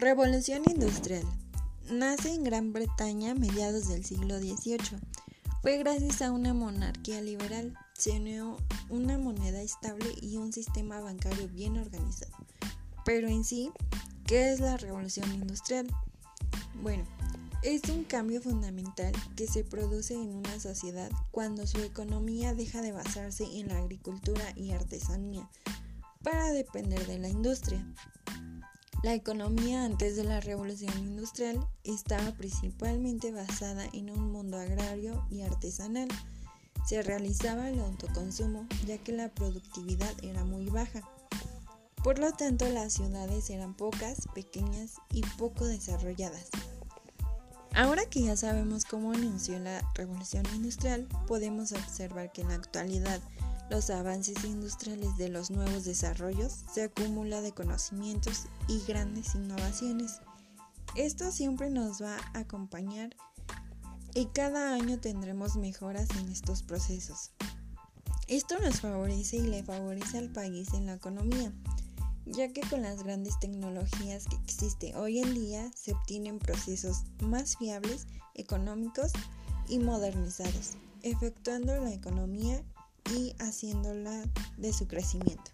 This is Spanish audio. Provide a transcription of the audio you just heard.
Revolución Industrial. Nace en Gran Bretaña a mediados del siglo XVIII. Fue gracias a una monarquía liberal. Se unió una moneda estable y un sistema bancario bien organizado. Pero en sí, ¿qué es la revolución industrial? Bueno, es un cambio fundamental que se produce en una sociedad cuando su economía deja de basarse en la agricultura y artesanía para depender de la industria. La economía antes de la revolución industrial estaba principalmente basada en un mundo agrario y artesanal. Se realizaba el autoconsumo ya que la productividad era muy baja. Por lo tanto, las ciudades eran pocas, pequeñas y poco desarrolladas. Ahora que ya sabemos cómo inició la revolución industrial, podemos observar que en la actualidad los avances industriales de los nuevos desarrollos se acumula de conocimientos y grandes innovaciones. Esto siempre nos va a acompañar y cada año tendremos mejoras en estos procesos. Esto nos favorece y le favorece al país en la economía, ya que con las grandes tecnologías que existen hoy en día se obtienen procesos más fiables, económicos y modernizados, efectuando la economía y haciéndola de su crecimiento.